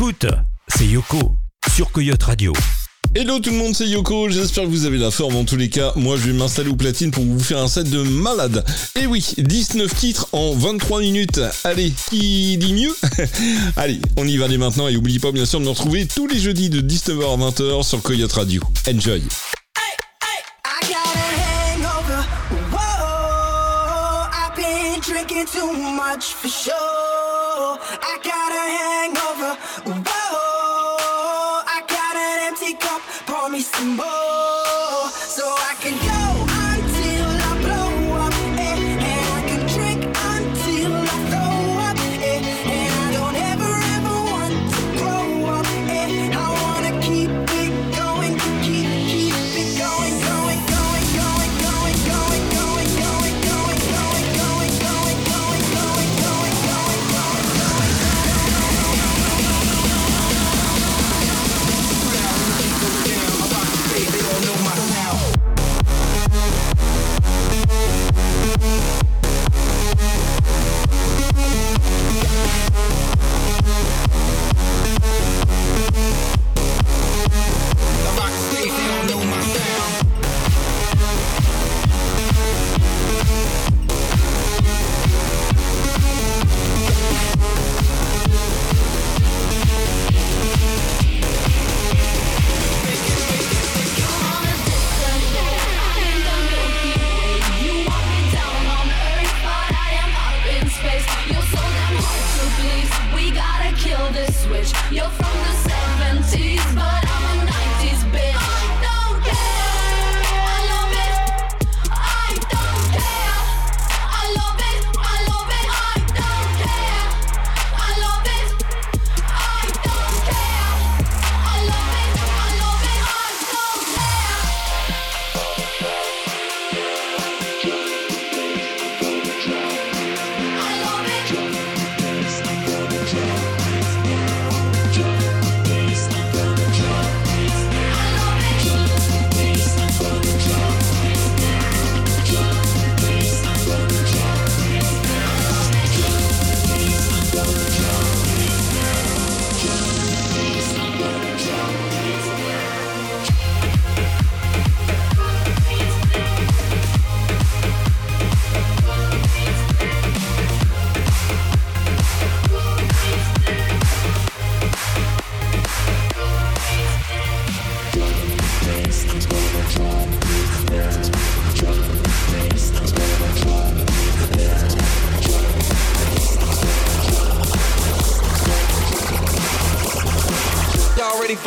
Écoute, c'est Yoko sur Coyote Radio. Hello tout le monde, c'est Yoko, j'espère que vous avez la forme en tous les cas. Moi je vais m'installer au platine pour vous faire un set de malade. Et oui, 19 titres en 23 minutes. Allez, qui dit mieux Allez, on y va dès maintenant et n'oubliez pas bien sûr de nous retrouver tous les jeudis de 19h à 20h sur Coyote Radio. Enjoy I got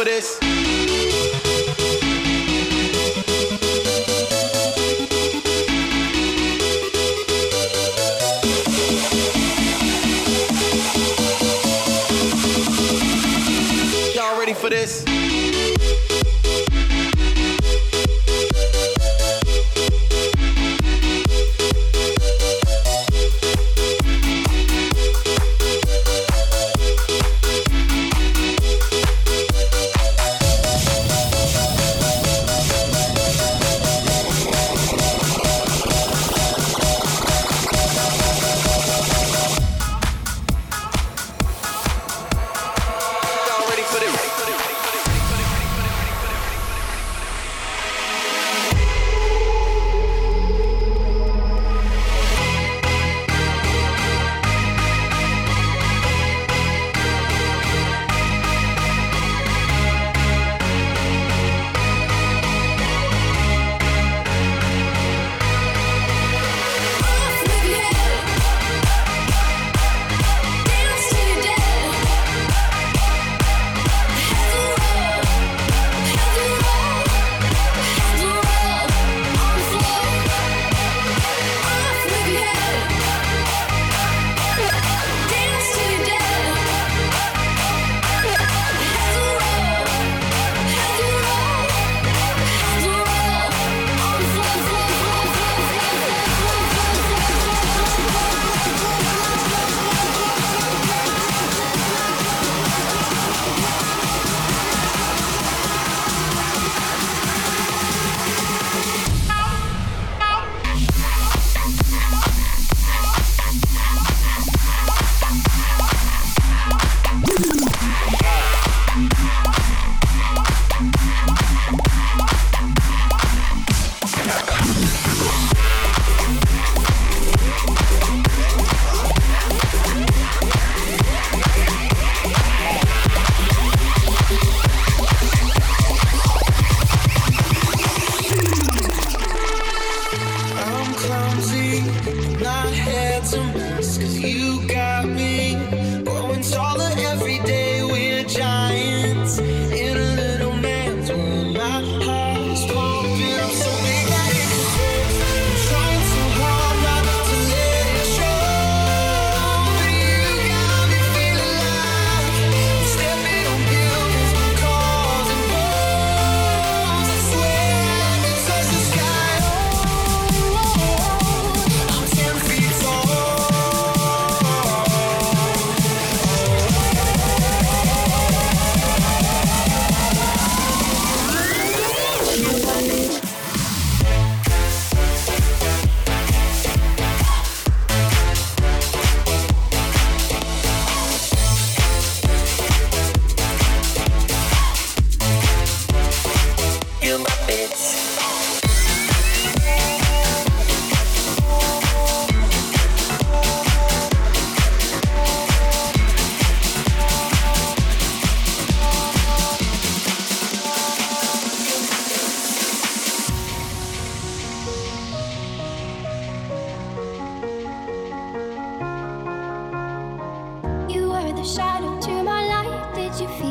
ップです。shadow to my light? Did you feel?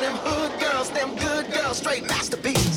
them hood girls, them good girls, straight masterpiece.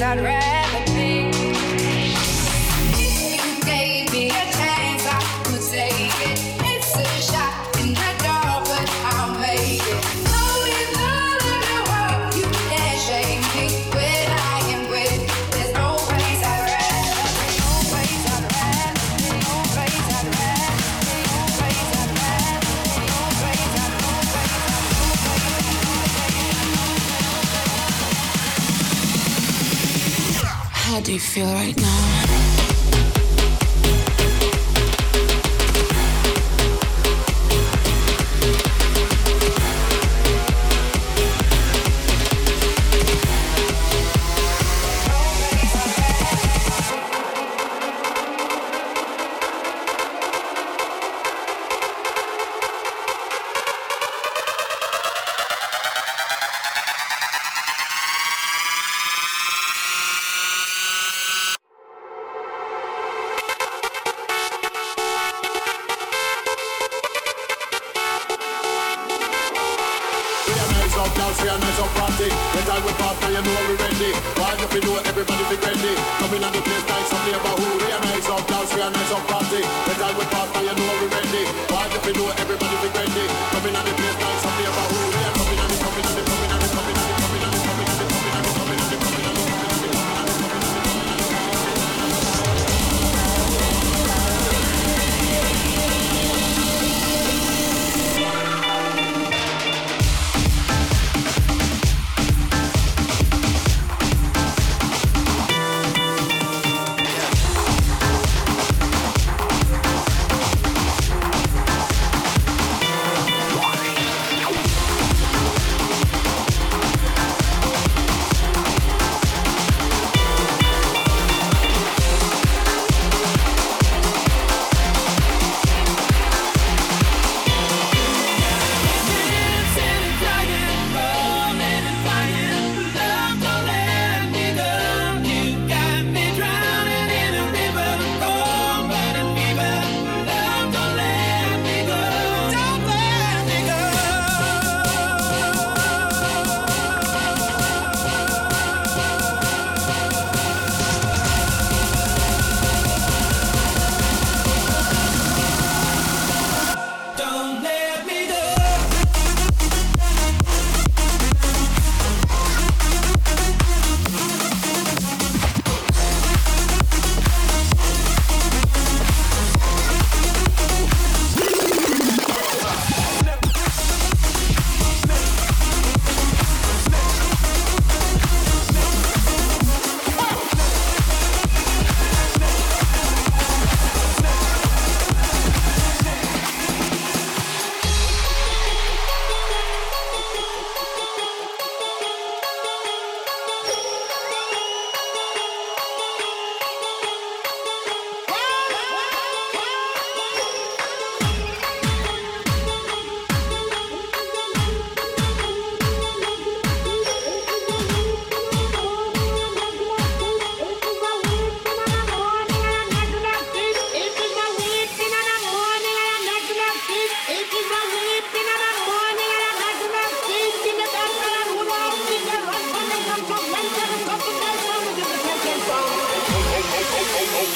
not rather. feel right now.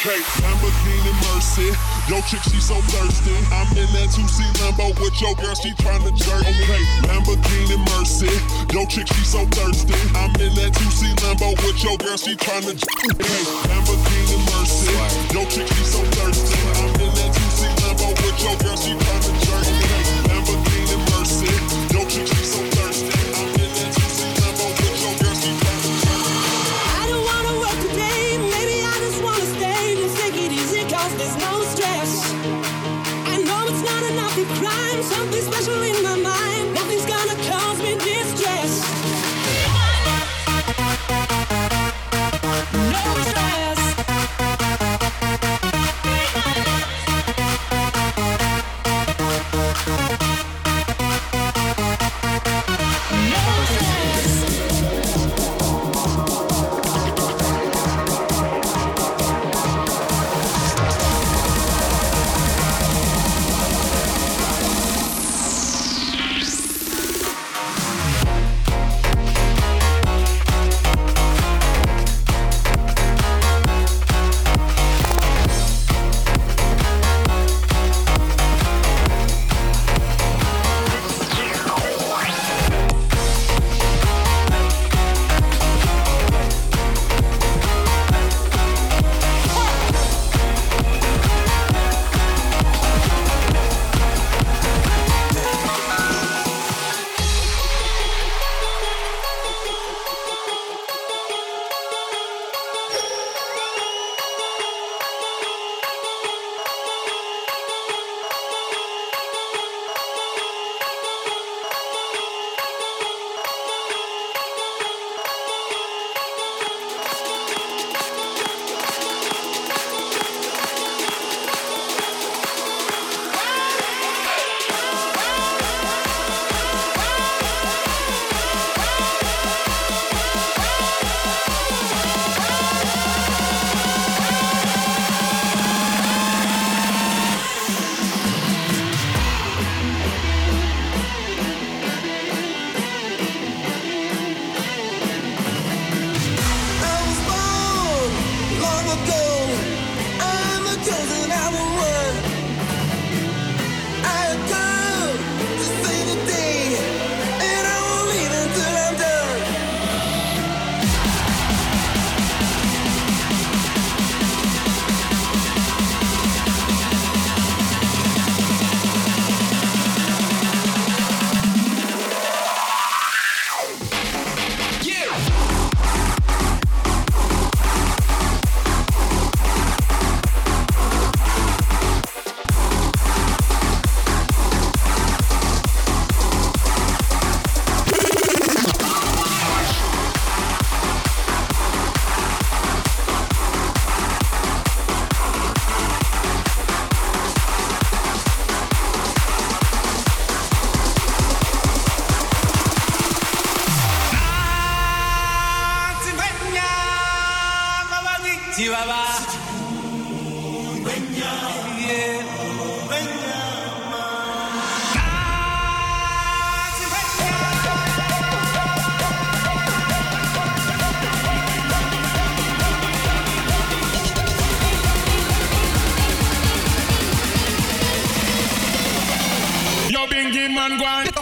Okay, Lamborghini Mercy. Yo, chick, she so thirsty. I'm in that 2C Lambo with your girl, she tryna jerk. Okay, Lamborghini Mercy. Yo, chick, she so thirsty. I'm in that 2C Lambo with your girl, she tryna jerk. Okay, Lamborghini Mercy. Yo, chick, she so thirsty. I'm in that 2C Lambo with your girl, she tryna jerk. Okay, man, go on.